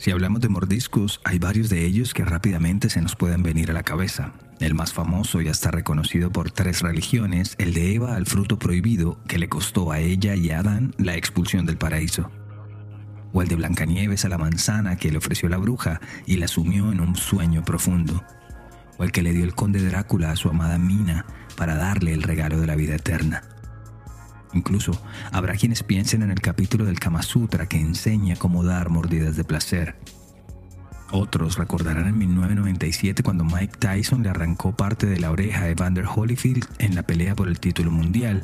Si hablamos de mordiscos, hay varios de ellos que rápidamente se nos pueden venir a la cabeza. El más famoso y hasta reconocido por tres religiones, el de Eva al fruto prohibido, que le costó a ella y a Adán la expulsión del paraíso. O el de Blancanieves a la manzana que le ofreció la bruja y la sumió en un sueño profundo. O el que le dio el conde Drácula a su amada Mina para darle el regalo de la vida eterna. Incluso habrá quienes piensen en el capítulo del Kama Sutra que enseña cómo dar mordidas de placer. Otros recordarán en 1997 cuando Mike Tyson le arrancó parte de la oreja a Evander Holyfield en la pelea por el título mundial,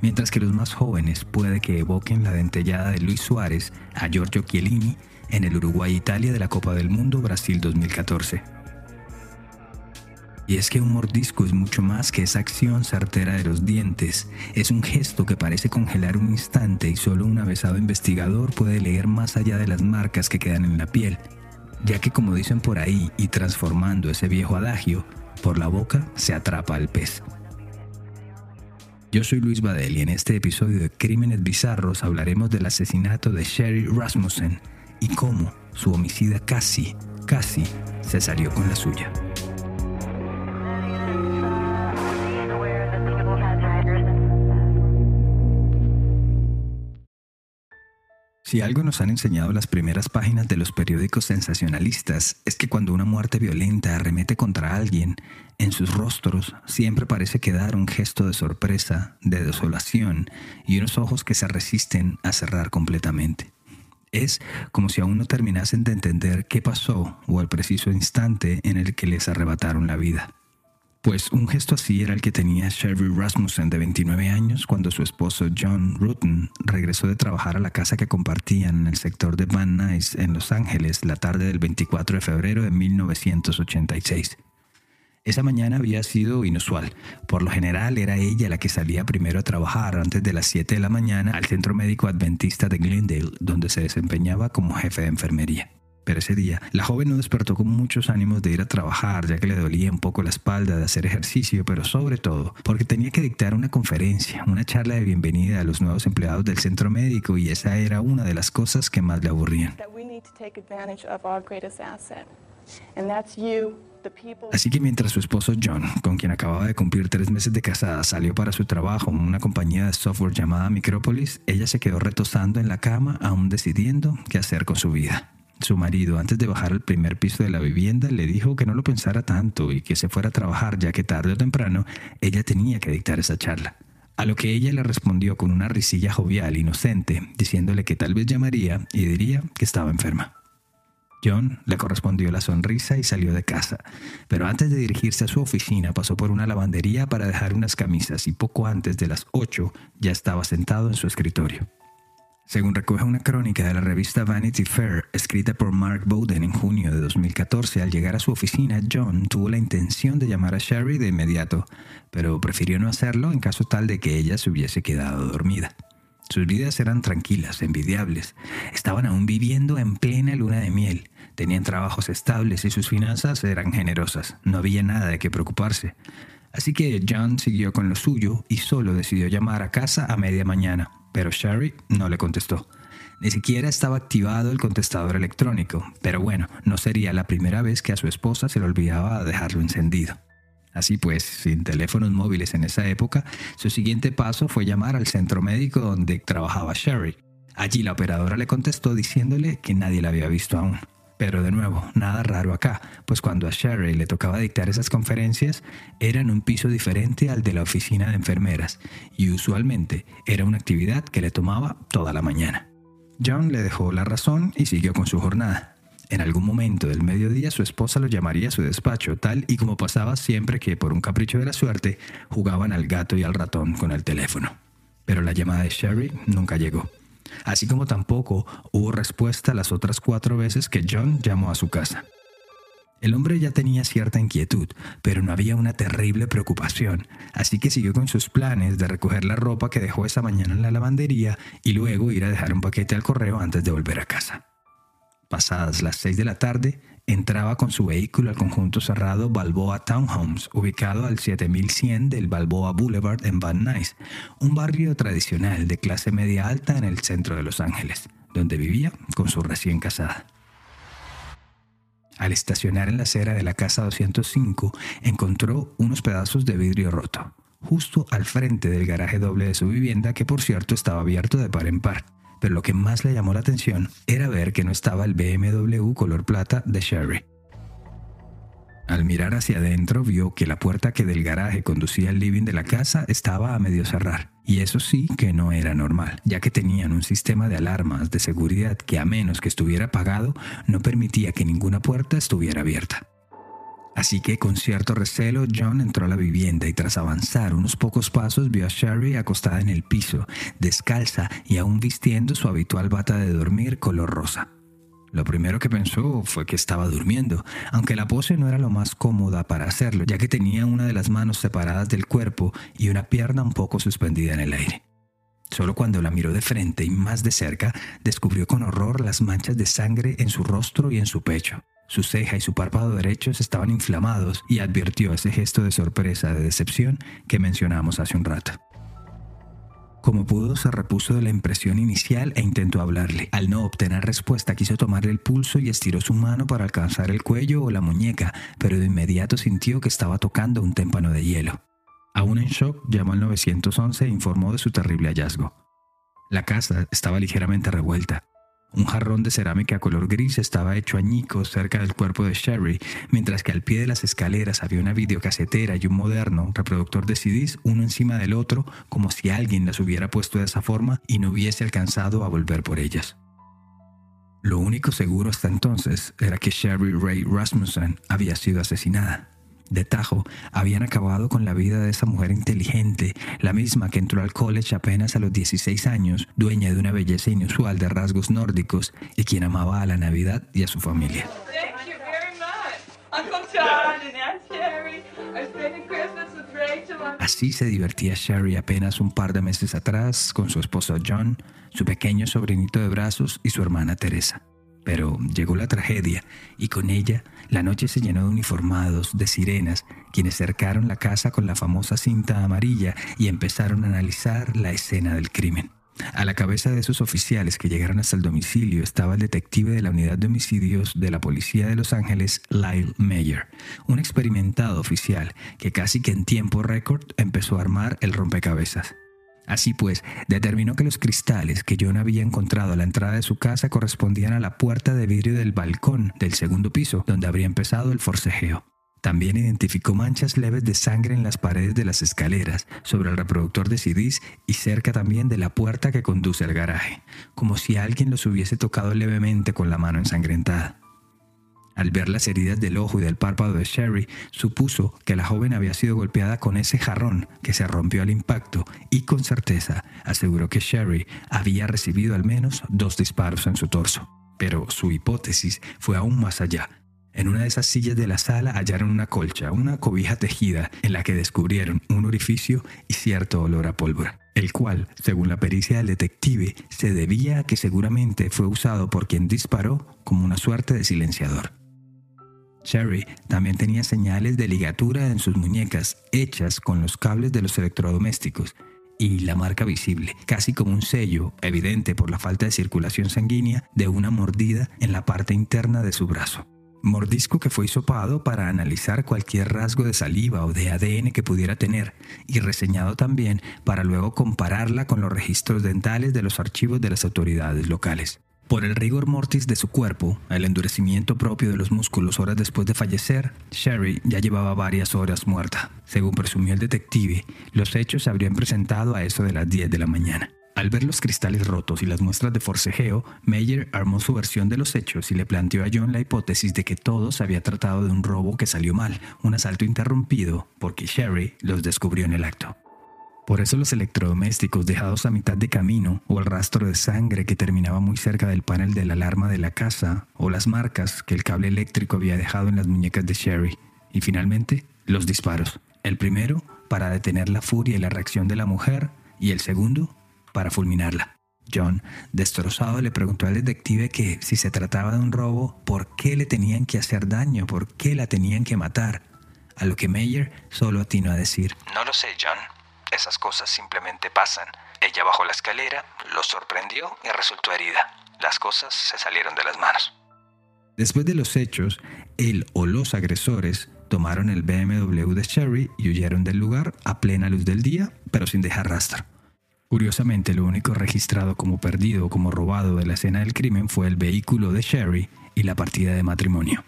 mientras que los más jóvenes puede que evoquen la dentellada de Luis Suárez a Giorgio Chiellini en el Uruguay-Italia de la Copa del Mundo Brasil 2014. Y es que un mordisco es mucho más que esa acción certera de los dientes. Es un gesto que parece congelar un instante y solo un avesado investigador puede leer más allá de las marcas que quedan en la piel. Ya que como dicen por ahí y transformando ese viejo adagio, por la boca se atrapa al pez. Yo soy Luis Badel y en este episodio de Crímenes Bizarros hablaremos del asesinato de Sherry Rasmussen y cómo su homicida casi, casi se salió con la suya. Si algo nos han enseñado las primeras páginas de los periódicos sensacionalistas es que cuando una muerte violenta arremete contra alguien, en sus rostros siempre parece quedar un gesto de sorpresa, de desolación y unos ojos que se resisten a cerrar completamente. Es como si aún no terminasen de entender qué pasó o el preciso instante en el que les arrebataron la vida. Pues un gesto así era el que tenía Sherry Rasmussen de 29 años cuando su esposo John Rutten regresó de trabajar a la casa que compartían en el sector de Van Nuys en Los Ángeles la tarde del 24 de febrero de 1986. Esa mañana había sido inusual. Por lo general era ella la que salía primero a trabajar antes de las 7 de la mañana al centro médico adventista de Glendale, donde se desempeñaba como jefe de enfermería. Pero ese día, la joven no despertó con muchos ánimos de ir a trabajar, ya que le dolía un poco la espalda de hacer ejercicio, pero sobre todo porque tenía que dictar una conferencia, una charla de bienvenida a los nuevos empleados del centro médico y esa era una de las cosas que más le aburrían. Así que mientras su esposo John, con quien acababa de cumplir tres meses de casada, salió para su trabajo en una compañía de software llamada Micropolis, ella se quedó retosando en la cama, aún decidiendo qué hacer con su vida. Su marido, antes de bajar al primer piso de la vivienda, le dijo que no lo pensara tanto y que se fuera a trabajar, ya que tarde o temprano ella tenía que dictar esa charla. A lo que ella le respondió con una risilla jovial, inocente, diciéndole que tal vez llamaría y diría que estaba enferma. John le correspondió la sonrisa y salió de casa, pero antes de dirigirse a su oficina pasó por una lavandería para dejar unas camisas y poco antes de las ocho ya estaba sentado en su escritorio. Según recoge una crónica de la revista Vanity Fair, escrita por Mark Bowden en junio de 2014, al llegar a su oficina, John tuvo la intención de llamar a Sherry de inmediato, pero prefirió no hacerlo en caso tal de que ella se hubiese quedado dormida. Sus vidas eran tranquilas, envidiables. Estaban aún viviendo en plena luna de miel. Tenían trabajos estables y sus finanzas eran generosas. No había nada de qué preocuparse. Así que John siguió con lo suyo y solo decidió llamar a casa a media mañana pero Sherry no le contestó. Ni siquiera estaba activado el contestador electrónico, pero bueno, no sería la primera vez que a su esposa se le olvidaba dejarlo encendido. Así pues, sin teléfonos móviles en esa época, su siguiente paso fue llamar al centro médico donde trabajaba Sherry. Allí la operadora le contestó diciéndole que nadie la había visto aún. Pero de nuevo, nada raro acá, pues cuando a Sherry le tocaba dictar esas conferencias, era en un piso diferente al de la oficina de enfermeras, y usualmente era una actividad que le tomaba toda la mañana. John le dejó la razón y siguió con su jornada. En algún momento del mediodía su esposa lo llamaría a su despacho, tal y como pasaba siempre que por un capricho de la suerte jugaban al gato y al ratón con el teléfono. Pero la llamada de Sherry nunca llegó así como tampoco hubo respuesta las otras cuatro veces que John llamó a su casa. El hombre ya tenía cierta inquietud, pero no había una terrible preocupación, así que siguió con sus planes de recoger la ropa que dejó esa mañana en la lavandería y luego ir a dejar un paquete al correo antes de volver a casa. Pasadas las seis de la tarde, entraba con su vehículo al conjunto cerrado Balboa Townhomes, ubicado al 7100 del Balboa Boulevard en Van Nuys, un barrio tradicional de clase media alta en el centro de Los Ángeles, donde vivía con su recién casada. Al estacionar en la acera de la casa 205, encontró unos pedazos de vidrio roto, justo al frente del garaje doble de su vivienda, que por cierto estaba abierto de par en par. Pero lo que más le llamó la atención era ver que no estaba el BMW color plata de Sherry. Al mirar hacia adentro vio que la puerta que del garaje conducía al living de la casa estaba a medio cerrar. Y eso sí que no era normal, ya que tenían un sistema de alarmas de seguridad que a menos que estuviera apagado no permitía que ninguna puerta estuviera abierta. Así que con cierto recelo John entró a la vivienda y tras avanzar unos pocos pasos vio a Sherry acostada en el piso, descalza y aún vistiendo su habitual bata de dormir color rosa. Lo primero que pensó fue que estaba durmiendo, aunque la pose no era lo más cómoda para hacerlo, ya que tenía una de las manos separadas del cuerpo y una pierna un poco suspendida en el aire. Solo cuando la miró de frente y más de cerca, descubrió con horror las manchas de sangre en su rostro y en su pecho. Su ceja y su párpado derechos estaban inflamados y advirtió ese gesto de sorpresa, de decepción que mencionamos hace un rato. Como pudo, se repuso de la impresión inicial e intentó hablarle. Al no obtener respuesta, quiso tomarle el pulso y estiró su mano para alcanzar el cuello o la muñeca, pero de inmediato sintió que estaba tocando un témpano de hielo. Aún en shock, llamó al 911 e informó de su terrible hallazgo. La casa estaba ligeramente revuelta. Un jarrón de cerámica color gris estaba hecho añicos cerca del cuerpo de Sherry, mientras que al pie de las escaleras había una videocasetera y un moderno reproductor de CDs uno encima del otro, como si alguien las hubiera puesto de esa forma y no hubiese alcanzado a volver por ellas. Lo único seguro hasta entonces era que Sherry Ray Rasmussen había sido asesinada de tajo habían acabado con la vida de esa mujer inteligente, la misma que entró al college apenas a los 16 años, dueña de una belleza inusual de rasgos nórdicos y quien amaba a la Navidad y a su familia. Así se divertía Sherry apenas un par de meses atrás con su esposo John, su pequeño sobrinito de brazos y su hermana Teresa. Pero llegó la tragedia y con ella la noche se llenó de uniformados, de sirenas, quienes cercaron la casa con la famosa cinta amarilla y empezaron a analizar la escena del crimen. A la cabeza de esos oficiales que llegaron hasta el domicilio estaba el detective de la unidad de homicidios de la policía de Los Ángeles, Lyle Mayer, un experimentado oficial que casi que en tiempo récord empezó a armar el rompecabezas. Así pues, determinó que los cristales que John había encontrado a la entrada de su casa correspondían a la puerta de vidrio del balcón del segundo piso, donde habría empezado el forcejeo. También identificó manchas leves de sangre en las paredes de las escaleras, sobre el reproductor de CDs y cerca también de la puerta que conduce al garaje, como si alguien los hubiese tocado levemente con la mano ensangrentada. Al ver las heridas del ojo y del párpado de Sherry, supuso que la joven había sido golpeada con ese jarrón que se rompió al impacto y con certeza aseguró que Sherry había recibido al menos dos disparos en su torso. Pero su hipótesis fue aún más allá. En una de esas sillas de la sala hallaron una colcha, una cobija tejida, en la que descubrieron un orificio y cierto olor a pólvora, el cual, según la pericia del detective, se debía a que seguramente fue usado por quien disparó como una suerte de silenciador. Sherry también tenía señales de ligatura en sus muñecas, hechas con los cables de los electrodomésticos, y la marca visible, casi como un sello, evidente por la falta de circulación sanguínea, de una mordida en la parte interna de su brazo. Mordisco que fue hisopado para analizar cualquier rasgo de saliva o de ADN que pudiera tener y reseñado también para luego compararla con los registros dentales de los archivos de las autoridades locales. Por el rigor mortis de su cuerpo, el endurecimiento propio de los músculos horas después de fallecer, Sherry ya llevaba varias horas muerta. Según presumió el detective, los hechos se habrían presentado a eso de las 10 de la mañana. Al ver los cristales rotos y las muestras de forcejeo, Meyer armó su versión de los hechos y le planteó a John la hipótesis de que todo se había tratado de un robo que salió mal, un asalto interrumpido, porque Sherry los descubrió en el acto. Por eso los electrodomésticos dejados a mitad de camino, o el rastro de sangre que terminaba muy cerca del panel de la alarma de la casa, o las marcas que el cable eléctrico había dejado en las muñecas de Sherry, y finalmente los disparos. El primero para detener la furia y la reacción de la mujer, y el segundo para fulminarla. John, destrozado, le preguntó al detective que si se trataba de un robo, ¿por qué le tenían que hacer daño? ¿Por qué la tenían que matar? A lo que Mayer solo atinó a decir, No lo sé, John. Esas cosas simplemente pasan. Ella bajó la escalera, lo sorprendió y resultó herida. Las cosas se salieron de las manos. Después de los hechos, él o los agresores tomaron el BMW de Sherry y huyeron del lugar a plena luz del día, pero sin dejar rastro. Curiosamente, lo único registrado como perdido o como robado de la escena del crimen fue el vehículo de Sherry y la partida de matrimonio.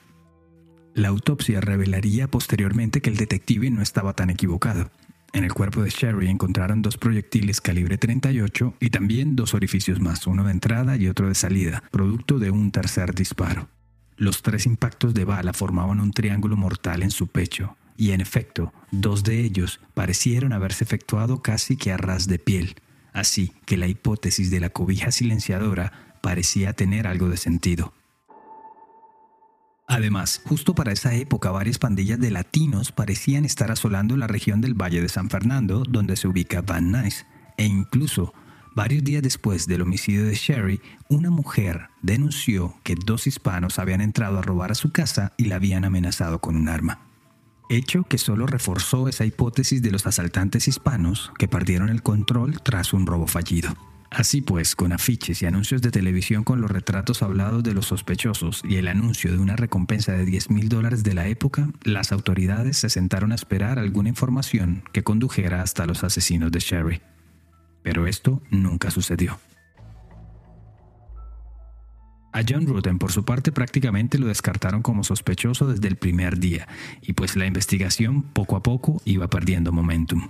La autopsia revelaría posteriormente que el detective no estaba tan equivocado. En el cuerpo de Sherry encontraron dos proyectiles calibre 38 y también dos orificios más, uno de entrada y otro de salida, producto de un tercer disparo. Los tres impactos de bala formaban un triángulo mortal en su pecho, y en efecto, dos de ellos parecieron haberse efectuado casi que a ras de piel, así que la hipótesis de la cobija silenciadora parecía tener algo de sentido. Además, justo para esa época varias pandillas de latinos parecían estar asolando la región del Valle de San Fernando, donde se ubica Van Nuys, e incluso Varios días después del homicidio de Sherry, una mujer denunció que dos hispanos habían entrado a robar a su casa y la habían amenazado con un arma. Hecho que solo reforzó esa hipótesis de los asaltantes hispanos que perdieron el control tras un robo fallido. Así pues, con afiches y anuncios de televisión con los retratos hablados de los sospechosos y el anuncio de una recompensa de 10 mil dólares de la época, las autoridades se sentaron a esperar alguna información que condujera hasta los asesinos de Sherry pero esto nunca sucedió. A John Ruden, por su parte, prácticamente lo descartaron como sospechoso desde el primer día, y pues la investigación poco a poco iba perdiendo momentum.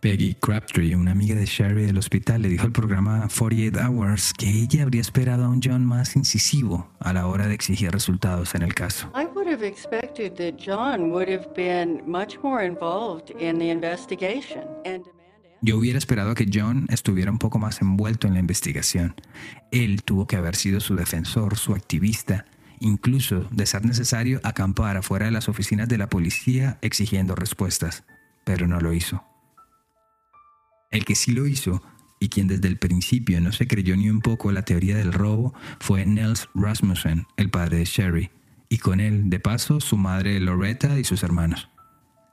Peggy Crabtree, una amiga de Sherry del hospital, le dijo al programa 48 Hours que ella habría esperado a un John más incisivo a la hora de exigir resultados en el caso. I would have expected that John would have been much more involved in the investigation and yo hubiera esperado que John estuviera un poco más envuelto en la investigación. Él tuvo que haber sido su defensor, su activista, incluso, de ser necesario, acampar afuera de las oficinas de la policía exigiendo respuestas, pero no lo hizo. El que sí lo hizo, y quien desde el principio no se creyó ni un poco la teoría del robo, fue Nels Rasmussen, el padre de Sherry, y con él, de paso, su madre Loretta y sus hermanos.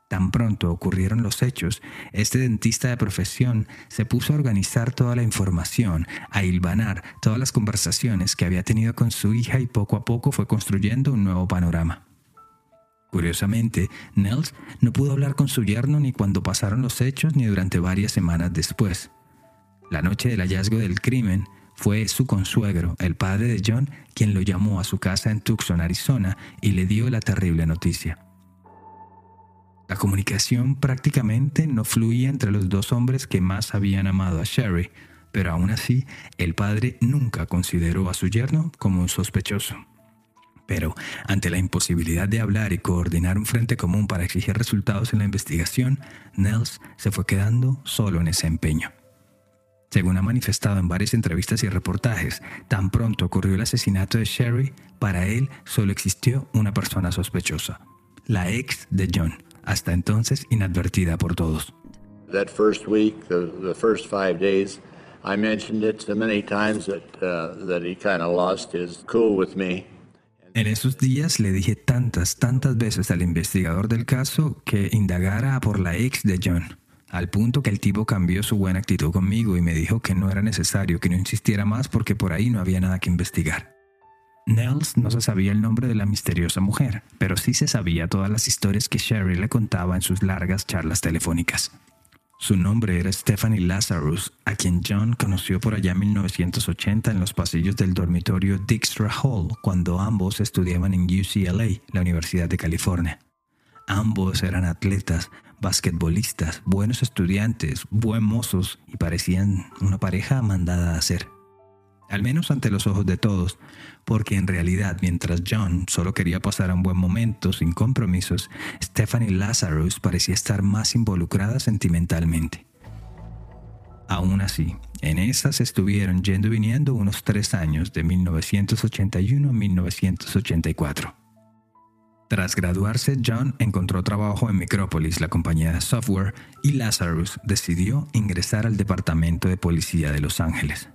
Tan pronto ocurrieron los hechos, este dentista de profesión se puso a organizar toda la información, a hilvanar todas las conversaciones que había tenido con su hija y poco a poco fue construyendo un nuevo panorama. Curiosamente, Nels no pudo hablar con su yerno ni cuando pasaron los hechos ni durante varias semanas después. La noche del hallazgo del crimen, fue su consuegro, el padre de John, quien lo llamó a su casa en Tucson, Arizona, y le dio la terrible noticia. La comunicación prácticamente no fluía entre los dos hombres que más habían amado a Sherry, pero aún así el padre nunca consideró a su yerno como un sospechoso. Pero ante la imposibilidad de hablar y coordinar un frente común para exigir resultados en la investigación, Nels se fue quedando solo en ese empeño. Según ha manifestado en varias entrevistas y reportajes, tan pronto ocurrió el asesinato de Sherry, para él solo existió una persona sospechosa, la ex de John, hasta entonces inadvertida por todos. That first week, the, first five days, I mentioned it so many times that, uh, that he kind of lost his cool with me. En esos días le dije tantas, tantas veces al investigador del caso que indagara por la ex de John, al punto que el tipo cambió su buena actitud conmigo y me dijo que no era necesario, que no insistiera más porque por ahí no había nada que investigar. Nels no se sabía el nombre de la misteriosa mujer, pero sí se sabía todas las historias que Sherry le contaba en sus largas charlas telefónicas. Su nombre era Stephanie Lazarus, a quien John conoció por allá en 1980 en los pasillos del dormitorio Dijkstra Hall, cuando ambos estudiaban en UCLA, la Universidad de California. Ambos eran atletas, basquetbolistas, buenos estudiantes, buen mozos y parecían una pareja mandada a hacer al menos ante los ojos de todos, porque en realidad mientras John solo quería pasar un buen momento sin compromisos, Stephanie Lazarus parecía estar más involucrada sentimentalmente. Aún así, en esas estuvieron yendo y viniendo unos tres años de 1981 a 1984. Tras graduarse, John encontró trabajo en Micropolis, la compañía de software, y Lazarus decidió ingresar al Departamento de Policía de Los Ángeles.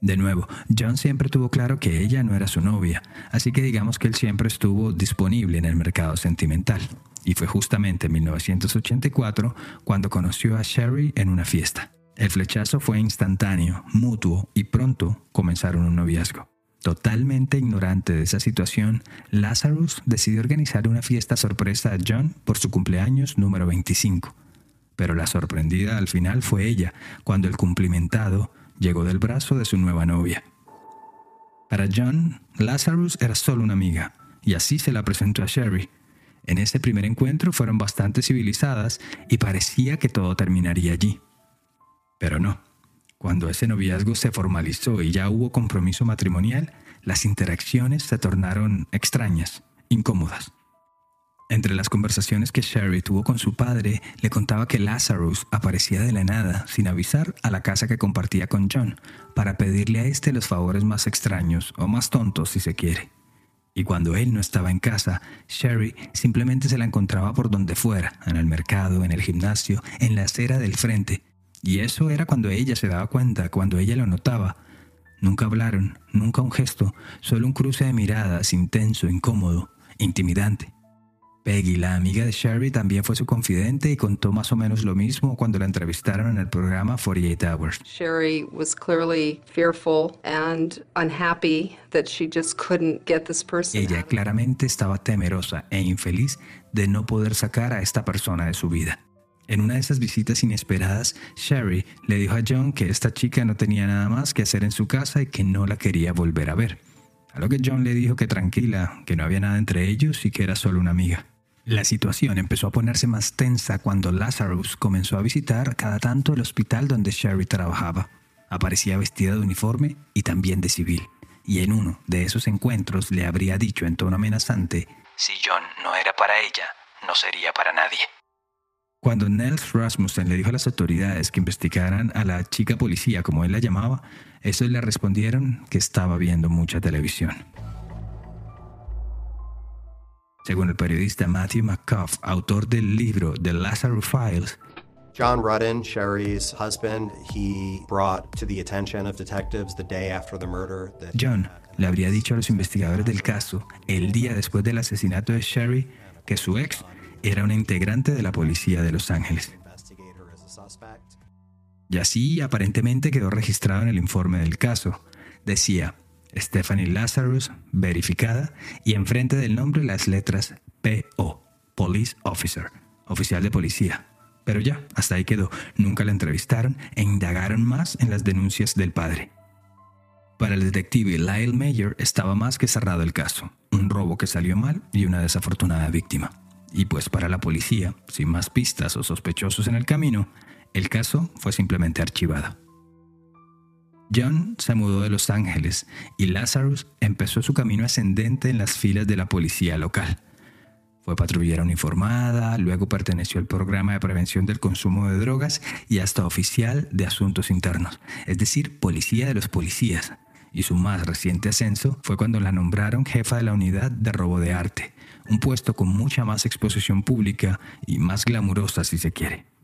De nuevo, John siempre tuvo claro que ella no era su novia, así que digamos que él siempre estuvo disponible en el mercado sentimental. Y fue justamente en 1984 cuando conoció a Sherry en una fiesta. El flechazo fue instantáneo, mutuo y pronto comenzaron un noviazgo. Totalmente ignorante de esa situación, Lazarus decidió organizar una fiesta sorpresa a John por su cumpleaños número 25. Pero la sorprendida al final fue ella, cuando el cumplimentado llegó del brazo de su nueva novia. Para John, Lazarus era solo una amiga, y así se la presentó a Sherry. En ese primer encuentro fueron bastante civilizadas y parecía que todo terminaría allí. Pero no. Cuando ese noviazgo se formalizó y ya hubo compromiso matrimonial, las interacciones se tornaron extrañas, incómodas. Entre las conversaciones que Sherry tuvo con su padre, le contaba que Lazarus aparecía de la nada, sin avisar, a la casa que compartía con John, para pedirle a este los favores más extraños, o más tontos si se quiere. Y cuando él no estaba en casa, Sherry simplemente se la encontraba por donde fuera, en el mercado, en el gimnasio, en la acera del frente, y eso era cuando ella se daba cuenta, cuando ella lo notaba. Nunca hablaron, nunca un gesto, solo un cruce de miradas intenso, incómodo, intimidante. Peggy, la amiga de Sherry, también fue su confidente y contó más o menos lo mismo cuando la entrevistaron en el programa 48 Hours. Sherry was clearly fearful and unhappy that she just couldn't get this person. Ella claramente estaba temerosa e infeliz de no poder sacar a esta persona de su vida. En una de esas visitas inesperadas, Sherry le dijo a John que esta chica no tenía nada más que hacer en su casa y que no la quería volver a ver. A lo que John le dijo que tranquila, que no había nada entre ellos y que era solo una amiga. La situación empezó a ponerse más tensa cuando Lazarus comenzó a visitar cada tanto el hospital donde Sherry trabajaba. Aparecía vestida de uniforme y también de civil. Y en uno de esos encuentros le habría dicho en tono amenazante, Si John no era para ella, no sería para nadie. Cuando Nels Rasmussen le dijo a las autoridades que investigaran a la chica policía, como él la llamaba, estos le respondieron que estaba viendo mucha televisión. Según el periodista Matthew McCuff, autor del libro The Lazarus Files, John Rudden, Sherry's husband, he brought to the attention of detectives the day after the murder that John le habría dicho a los investigadores del caso, el día después del asesinato de Sherry, que su ex era una integrante de la policía de Los Ángeles. Y así aparentemente quedó registrado en el informe del caso. Decía Stephanie Lazarus, verificada, y enfrente del nombre las letras PO, Police Officer, oficial de policía. Pero ya, hasta ahí quedó. Nunca la entrevistaron e indagaron más en las denuncias del padre. Para el detective Lyle Mayer estaba más que cerrado el caso. Un robo que salió mal y una desafortunada víctima. Y pues para la policía, sin más pistas o sospechosos en el camino, el caso fue simplemente archivado. John se mudó de Los Ángeles y Lazarus empezó su camino ascendente en las filas de la policía local. Fue patrullera uniformada, luego perteneció al programa de prevención del consumo de drogas y hasta oficial de asuntos internos, es decir, policía de los policías. Y su más reciente ascenso fue cuando la nombraron jefa de la unidad de robo de arte, un puesto con mucha más exposición pública y más glamurosa si se quiere.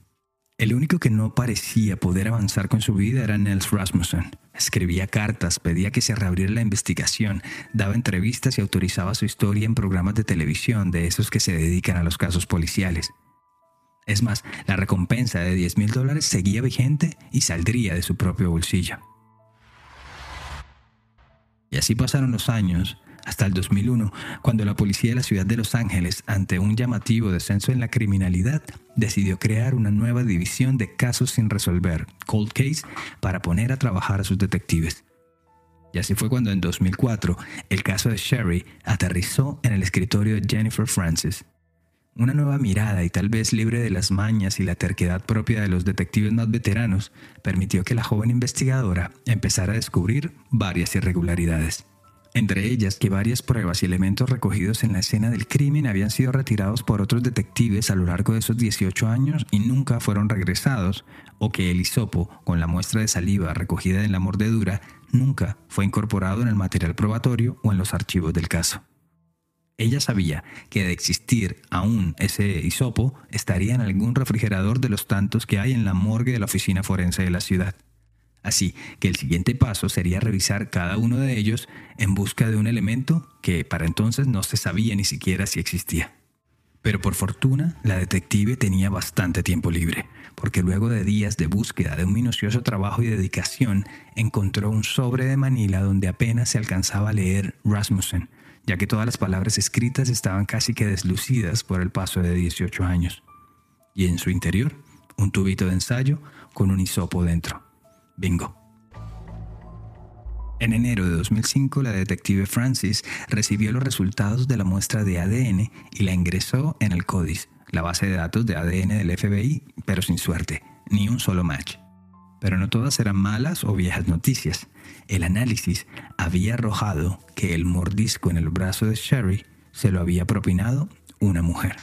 El único que no parecía poder avanzar con su vida era Nels Rasmussen. Escribía cartas, pedía que se reabriera la investigación, daba entrevistas y autorizaba su historia en programas de televisión de esos que se dedican a los casos policiales. Es más, la recompensa de 10 mil dólares seguía vigente y saldría de su propio bolsillo. Y así pasaron los años, hasta el 2001, cuando la policía de la ciudad de Los Ángeles, ante un llamativo descenso en la criminalidad, decidió crear una nueva división de casos sin resolver, Cold Case, para poner a trabajar a sus detectives. Y así fue cuando en 2004 el caso de Sherry aterrizó en el escritorio de Jennifer Francis. Una nueva mirada y tal vez libre de las mañas y la terquedad propia de los detectives más veteranos permitió que la joven investigadora empezara a descubrir varias irregularidades. Entre ellas que varias pruebas y elementos recogidos en la escena del crimen habían sido retirados por otros detectives a lo largo de esos 18 años y nunca fueron regresados, o que el hisopo, con la muestra de saliva recogida en la mordedura, nunca fue incorporado en el material probatorio o en los archivos del caso. Ella sabía que de existir aún ese hisopo estaría en algún refrigerador de los tantos que hay en la morgue de la oficina forense de la ciudad. Así que el siguiente paso sería revisar cada uno de ellos en busca de un elemento que para entonces no se sabía ni siquiera si existía. Pero por fortuna, la detective tenía bastante tiempo libre, porque luego de días de búsqueda de un minucioso trabajo y dedicación, encontró un sobre de Manila donde apenas se alcanzaba a leer Rasmussen, ya que todas las palabras escritas estaban casi que deslucidas por el paso de 18 años. Y en su interior, un tubito de ensayo con un hisopo dentro. Bingo. En enero de 2005, la detective Francis recibió los resultados de la muestra de ADN y la ingresó en el CODIS, la base de datos de ADN del FBI, pero sin suerte, ni un solo match. Pero no todas eran malas o viejas noticias. El análisis había arrojado que el mordisco en el brazo de Sherry se lo había propinado una mujer.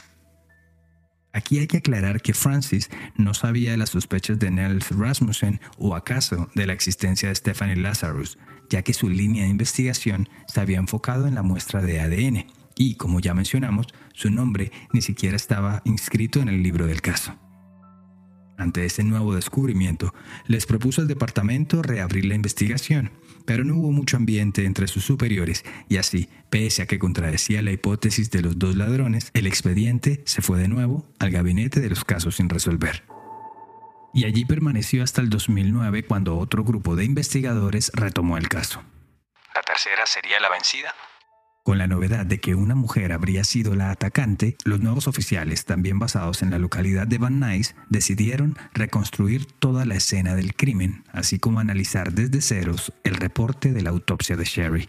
Aquí hay que aclarar que Francis no sabía de las sospechas de Nels Rasmussen o acaso de la existencia de Stephanie Lazarus, ya que su línea de investigación se había enfocado en la muestra de ADN y, como ya mencionamos, su nombre ni siquiera estaba inscrito en el libro del caso. Ante ese nuevo descubrimiento, les propuso al departamento reabrir la investigación, pero no hubo mucho ambiente entre sus superiores y así, pese a que contradecía la hipótesis de los dos ladrones, el expediente se fue de nuevo al gabinete de los casos sin resolver. Y allí permaneció hasta el 2009 cuando otro grupo de investigadores retomó el caso. ¿La tercera sería la vencida? Con la novedad de que una mujer habría sido la atacante, los nuevos oficiales, también basados en la localidad de Van Nuys, decidieron reconstruir toda la escena del crimen, así como analizar desde ceros el reporte de la autopsia de Sherry.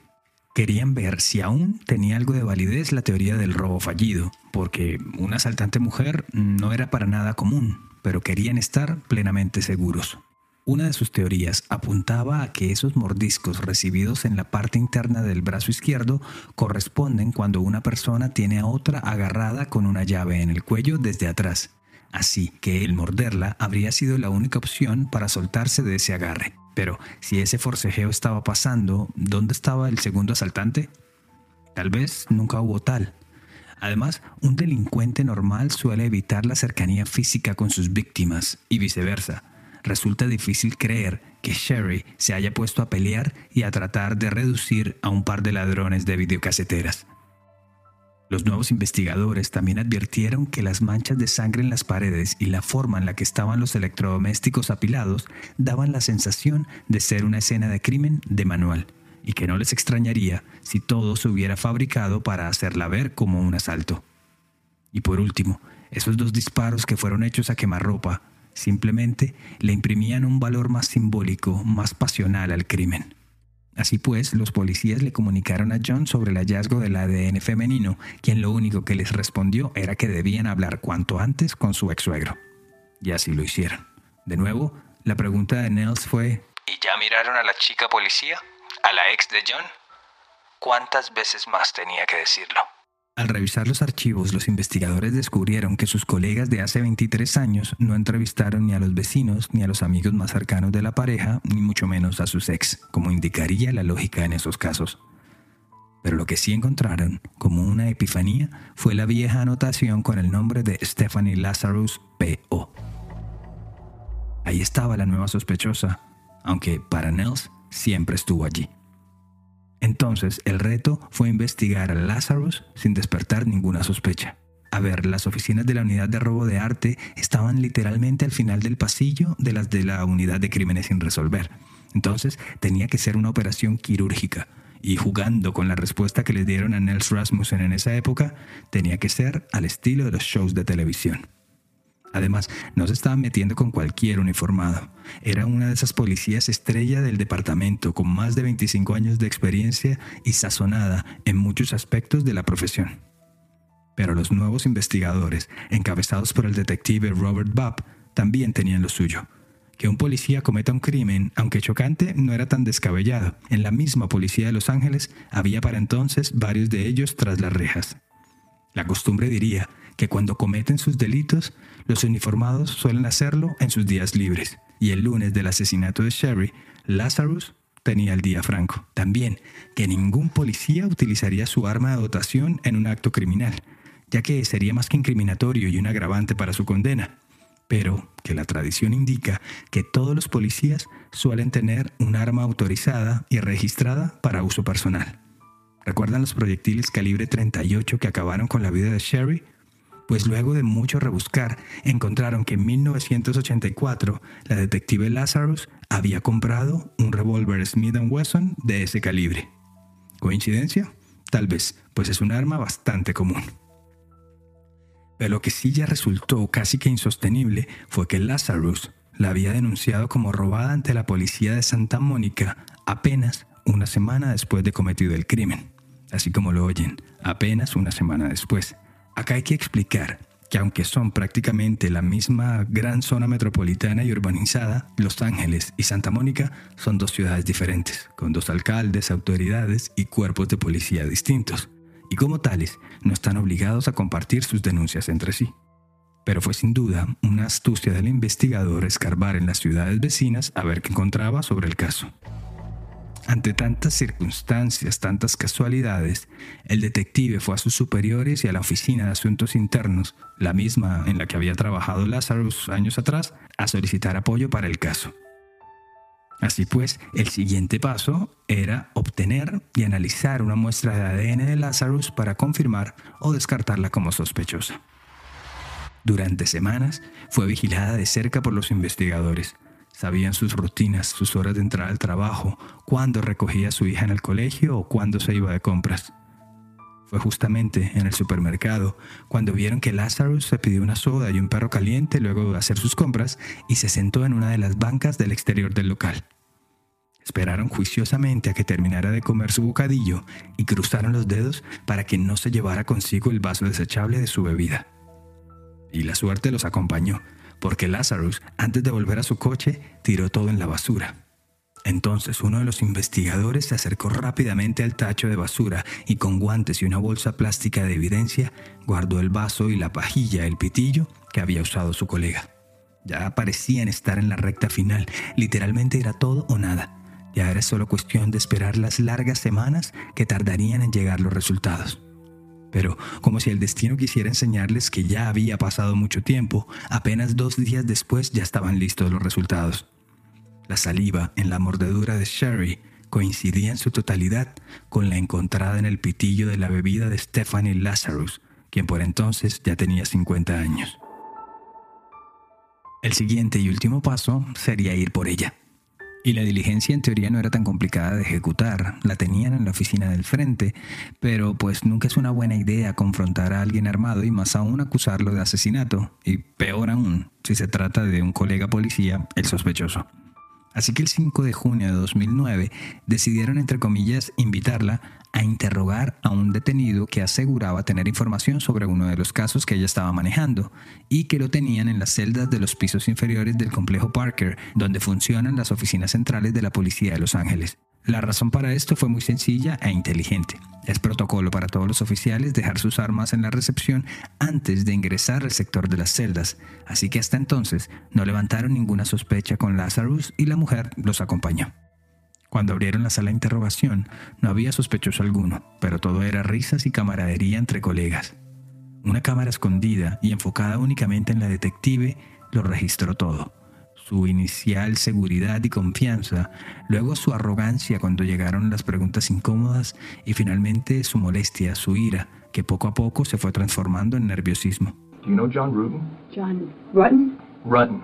Querían ver si aún tenía algo de validez la teoría del robo fallido, porque una asaltante mujer no era para nada común, pero querían estar plenamente seguros. Una de sus teorías apuntaba a que esos mordiscos recibidos en la parte interna del brazo izquierdo corresponden cuando una persona tiene a otra agarrada con una llave en el cuello desde atrás. Así que el morderla habría sido la única opción para soltarse de ese agarre. Pero si ese forcejeo estaba pasando, ¿dónde estaba el segundo asaltante? Tal vez nunca hubo tal. Además, un delincuente normal suele evitar la cercanía física con sus víctimas y viceversa resulta difícil creer que Sherry se haya puesto a pelear y a tratar de reducir a un par de ladrones de videocaseteras. Los nuevos investigadores también advirtieron que las manchas de sangre en las paredes y la forma en la que estaban los electrodomésticos apilados daban la sensación de ser una escena de crimen de manual, y que no les extrañaría si todo se hubiera fabricado para hacerla ver como un asalto. Y por último, esos dos disparos que fueron hechos a quemarropa Simplemente le imprimían un valor más simbólico, más pasional al crimen. Así pues, los policías le comunicaron a John sobre el hallazgo del ADN femenino, quien lo único que les respondió era que debían hablar cuanto antes con su ex suegro. Y así lo hicieron. De nuevo, la pregunta de Nels fue, ¿Y ya miraron a la chica policía? ¿A la ex de John? ¿Cuántas veces más tenía que decirlo? Al revisar los archivos, los investigadores descubrieron que sus colegas de hace 23 años no entrevistaron ni a los vecinos ni a los amigos más cercanos de la pareja, ni mucho menos a sus ex, como indicaría la lógica en esos casos. Pero lo que sí encontraron, como una epifanía, fue la vieja anotación con el nombre de Stephanie Lazarus P.O. Ahí estaba la nueva sospechosa, aunque para Nels siempre estuvo allí. Entonces, el reto fue investigar a Lazarus sin despertar ninguna sospecha. A ver, las oficinas de la unidad de robo de arte estaban literalmente al final del pasillo de las de la unidad de crímenes sin resolver. Entonces, tenía que ser una operación quirúrgica. Y jugando con la respuesta que le dieron a Nels Rasmussen en esa época, tenía que ser al estilo de los shows de televisión. Además, no se estaba metiendo con cualquier uniformado. Era una de esas policías estrella del departamento, con más de 25 años de experiencia y sazonada en muchos aspectos de la profesión. Pero los nuevos investigadores, encabezados por el detective Robert Bubb, también tenían lo suyo. Que un policía cometa un crimen, aunque chocante, no era tan descabellado. En la misma policía de Los Ángeles había para entonces varios de ellos tras las rejas. La costumbre diría que cuando cometen sus delitos, los uniformados suelen hacerlo en sus días libres. Y el lunes del asesinato de Sherry, Lazarus tenía el día franco. También que ningún policía utilizaría su arma de dotación en un acto criminal, ya que sería más que incriminatorio y un agravante para su condena. Pero que la tradición indica que todos los policías suelen tener un arma autorizada y registrada para uso personal. ¿Recuerdan los proyectiles calibre 38 que acabaron con la vida de Sherry? Pues luego de mucho rebuscar, encontraron que en 1984 la detective Lazarus había comprado un revólver Smith Wesson de ese calibre. ¿Coincidencia? Tal vez, pues es un arma bastante común. Pero lo que sí ya resultó casi que insostenible fue que Lazarus la había denunciado como robada ante la policía de Santa Mónica apenas una semana después de cometido el crimen. Así como lo oyen, apenas una semana después. Acá hay que explicar que aunque son prácticamente la misma gran zona metropolitana y urbanizada, Los Ángeles y Santa Mónica son dos ciudades diferentes, con dos alcaldes, autoridades y cuerpos de policía distintos, y como tales no están obligados a compartir sus denuncias entre sí. Pero fue sin duda una astucia del investigador escarbar en las ciudades vecinas a ver qué encontraba sobre el caso. Ante tantas circunstancias, tantas casualidades, el detective fue a sus superiores y a la Oficina de Asuntos Internos, la misma en la que había trabajado Lazarus años atrás, a solicitar apoyo para el caso. Así pues, el siguiente paso era obtener y analizar una muestra de ADN de Lazarus para confirmar o descartarla como sospechosa. Durante semanas fue vigilada de cerca por los investigadores, Sabían sus rutinas, sus horas de entrar al trabajo, cuándo recogía a su hija en el colegio o cuándo se iba de compras. Fue justamente en el supermercado cuando vieron que Lazarus se pidió una soda y un perro caliente luego de hacer sus compras y se sentó en una de las bancas del exterior del local. Esperaron juiciosamente a que terminara de comer su bocadillo y cruzaron los dedos para que no se llevara consigo el vaso desechable de su bebida. Y la suerte los acompañó porque Lazarus, antes de volver a su coche, tiró todo en la basura. Entonces uno de los investigadores se acercó rápidamente al tacho de basura y con guantes y una bolsa plástica de evidencia guardó el vaso y la pajilla, el pitillo que había usado su colega. Ya parecían estar en la recta final, literalmente era todo o nada. Ya era solo cuestión de esperar las largas semanas que tardarían en llegar los resultados pero como si el destino quisiera enseñarles que ya había pasado mucho tiempo, apenas dos días después ya estaban listos los resultados. La saliva en la mordedura de Sherry coincidía en su totalidad con la encontrada en el pitillo de la bebida de Stephanie Lazarus, quien por entonces ya tenía 50 años. El siguiente y último paso sería ir por ella. Y la diligencia en teoría no era tan complicada de ejecutar, la tenían en la oficina del frente, pero pues nunca es una buena idea confrontar a alguien armado y más aún acusarlo de asesinato, y peor aún si se trata de un colega policía, el sospechoso. Así que el 5 de junio de 2009 decidieron, entre comillas, invitarla a interrogar a un detenido que aseguraba tener información sobre uno de los casos que ella estaba manejando y que lo tenían en las celdas de los pisos inferiores del complejo Parker, donde funcionan las oficinas centrales de la Policía de Los Ángeles. La razón para esto fue muy sencilla e inteligente. Es protocolo para todos los oficiales dejar sus armas en la recepción antes de ingresar al sector de las celdas, así que hasta entonces no levantaron ninguna sospecha con Lazarus y la mujer los acompañó. Cuando abrieron la sala de interrogación, no había sospechoso alguno, pero todo era risas y camaradería entre colegas. Una cámara escondida y enfocada únicamente en la detective lo registró todo. Su inicial seguridad y confianza, luego su arrogancia cuando llegaron las preguntas incómodas y finalmente su molestia, su ira, que poco a poco se fue transformando en nerviosismo. Do you know John Rutten? John Rutten? Rutten.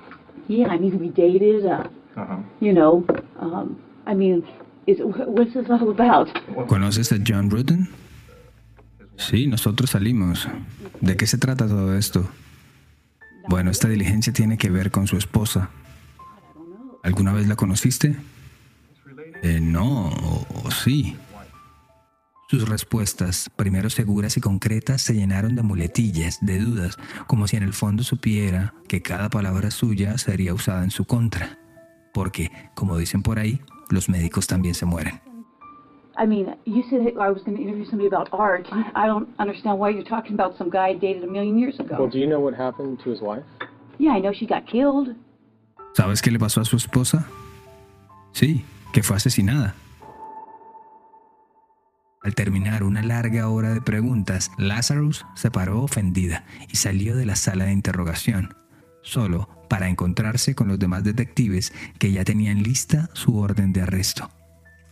Yeah, I mean, we dated, uh, Uh-huh. you know, um, I mean, is, what's this all about? ¿Conoces a John Rutten? Sí, nosotros salimos. ¿De qué se trata todo esto? Bueno, esta diligencia tiene que ver con su esposa. ¿Alguna vez la conociste? Eh, no, o, o sí. Sus respuestas, primero seguras y concretas, se llenaron de muletillas, de dudas, como si en el fondo supiera que cada palabra suya sería usada en su contra. Porque, como dicen por ahí, los médicos también se mueren. I mean, you said I was going to interview somebody about art. I don't understand why you're talking about some guy I dated a million years ago. Well, do you know what happened to his wife? Yeah, I know she got killed. ¿Sabes qué le pasó a su esposa? Sí, que fue asesinada. Al terminar una larga hora de preguntas, Lazarus se paró ofendida y salió de la sala de interrogación, solo para encontrarse con los demás detectives que ya tenían lista su orden de arresto.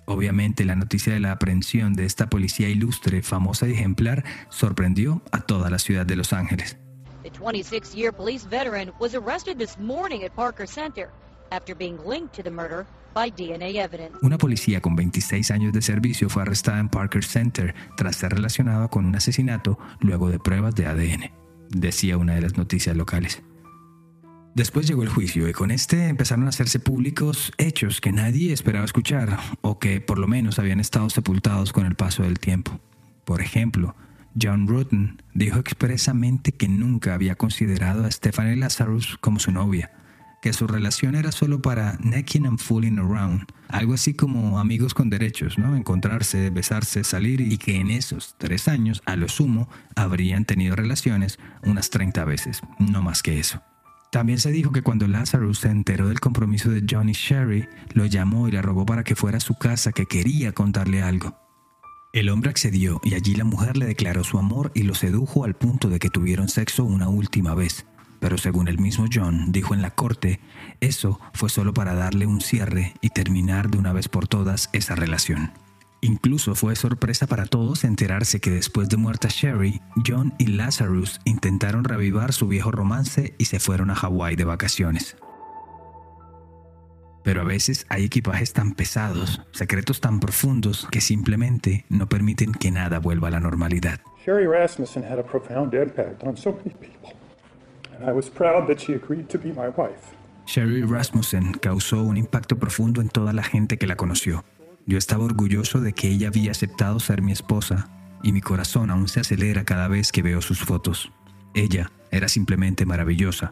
Obviamente la noticia de la aprehensión de esta policía ilustre, famosa y ejemplar sorprendió a toda la ciudad de Los Ángeles. The 26-year police veteran was arrested this morning at Parker Center after being linked to the murder by DNA evidence. Una policía con 26 años de servicio fue arrestada en Parker Center tras ser relacionada con un asesinato luego de pruebas de ADN, decía una de las noticias locales. Después llegó el juicio y con este empezaron a hacerse públicos hechos que nadie esperaba escuchar o que por lo menos habían estado sepultados con el paso del tiempo. Por ejemplo, John Rutten dijo expresamente que nunca había considerado a Stephanie Lazarus como su novia, que su relación era solo para necking and fooling around, algo así como amigos con derechos, ¿no? Encontrarse, besarse, salir y que en esos tres años, a lo sumo, habrían tenido relaciones unas 30 veces, no más que eso. También se dijo que cuando Lazarus se enteró del compromiso de John y Sherry, lo llamó y le rogó para que fuera a su casa, que quería contarle algo. El hombre accedió y allí la mujer le declaró su amor y lo sedujo al punto de que tuvieron sexo una última vez. Pero según el mismo John dijo en la corte, eso fue solo para darle un cierre y terminar de una vez por todas esa relación. Incluso fue sorpresa para todos enterarse que después de muerta Sherry, John y Lazarus intentaron reavivar su viejo romance y se fueron a Hawái de vacaciones. Pero a veces hay equipajes tan pesados, secretos tan profundos que simplemente no permiten que nada vuelva a la normalidad. Sherry Rasmussen had a profound impact on so many people, and I was proud that she agreed to be my wife. Sherry Rasmussen causó un impacto profundo en toda la gente que la conoció. Yo estaba orgulloso de que ella había aceptado ser mi esposa y mi corazón aún se acelera cada vez que veo sus fotos. Ella era simplemente maravillosa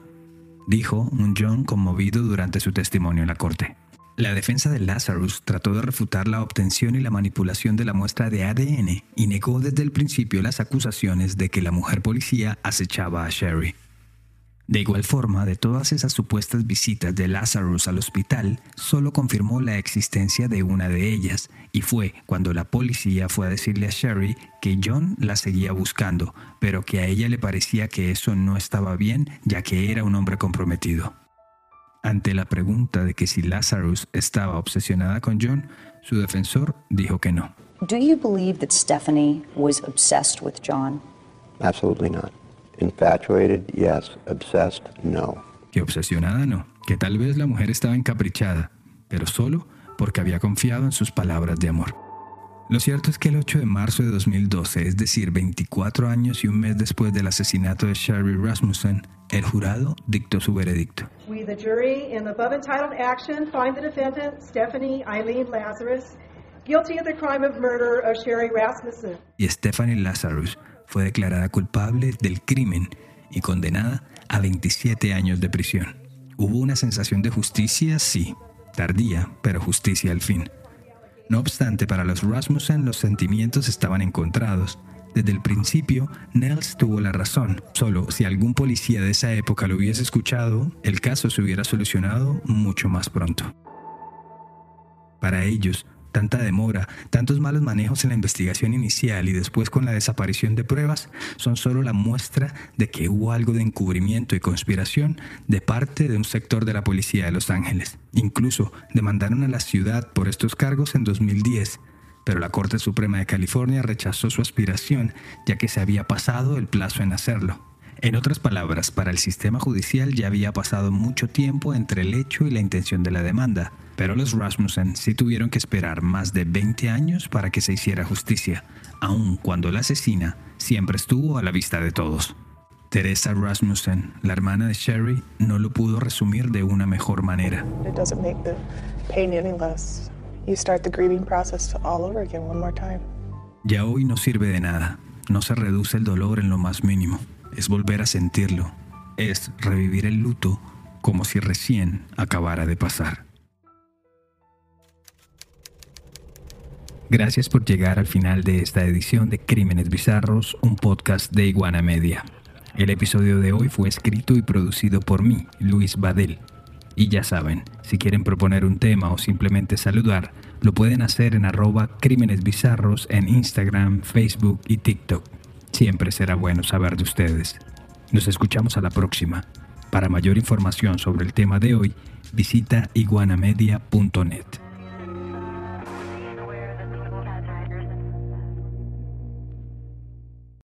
dijo un John conmovido durante su testimonio en la corte. La defensa de Lazarus trató de refutar la obtención y la manipulación de la muestra de ADN y negó desde el principio las acusaciones de que la mujer policía acechaba a Sherry. De igual forma, de todas esas supuestas visitas de Lazarus al hospital, solo confirmó la existencia de una de ellas, y fue cuando la policía fue a decirle a Sherry que John la seguía buscando, pero que a ella le parecía que eso no estaba bien, ya que era un hombre comprometido. Ante la pregunta de que si Lazarus estaba obsesionada con John, su defensor dijo que no. Do you believe that Stephanie was obsessed with John? Absolutely not. Infatuated, yes. Obsessed, no. Que obsesionada no, que tal vez la mujer estaba encaprichada, pero solo porque había confiado en sus palabras de amor. Lo cierto es que el 8 de marzo de 2012, es decir, 24 años y un mes después del asesinato de Sherry Rasmussen, el jurado dictó su veredicto. We, the jury, in the above entitled action, find the defendant, Stephanie Eileen Lazarus, guilty of the crime of murder of Sherry Rasmussen. Y Stephanie Lazarus fue declarada culpable del crimen y condenada a 27 años de prisión. ¿Hubo una sensación de justicia? Sí, tardía, pero justicia al fin. No obstante, para los Rasmussen los sentimientos estaban encontrados. Desde el principio, Nels tuvo la razón. Solo si algún policía de esa época lo hubiese escuchado, el caso se hubiera solucionado mucho más pronto. Para ellos, tanta demora, tantos malos manejos en la investigación inicial y después con la desaparición de pruebas son solo la muestra de que hubo algo de encubrimiento y conspiración de parte de un sector de la policía de Los Ángeles. Incluso demandaron a la ciudad por estos cargos en 2010, pero la Corte Suprema de California rechazó su aspiración ya que se había pasado el plazo en hacerlo. En otras palabras, para el sistema judicial ya había pasado mucho tiempo entre el hecho y la intención de la demanda, pero los Rasmussen sí tuvieron que esperar más de 20 años para que se hiciera justicia, aun cuando la asesina siempre estuvo a la vista de todos. Teresa Rasmussen, la hermana de Sherry, no lo pudo resumir de una mejor manera. Ya hoy no sirve de nada. No se reduce el dolor en lo más mínimo. Es volver a sentirlo. Es revivir el luto como si recién acabara de pasar. Gracias por llegar al final de esta edición de Crímenes Bizarros, un podcast de Iguana Media. El episodio de hoy fue escrito y producido por mí, Luis Badel. Y ya saben, si quieren proponer un tema o simplemente saludar, lo pueden hacer en arroba Crímenes Bizarros en Instagram, Facebook y TikTok. Siempre será bueno saber de ustedes. Nos escuchamos a la próxima. Para mayor información sobre el tema de hoy, visita iguanamedia.net.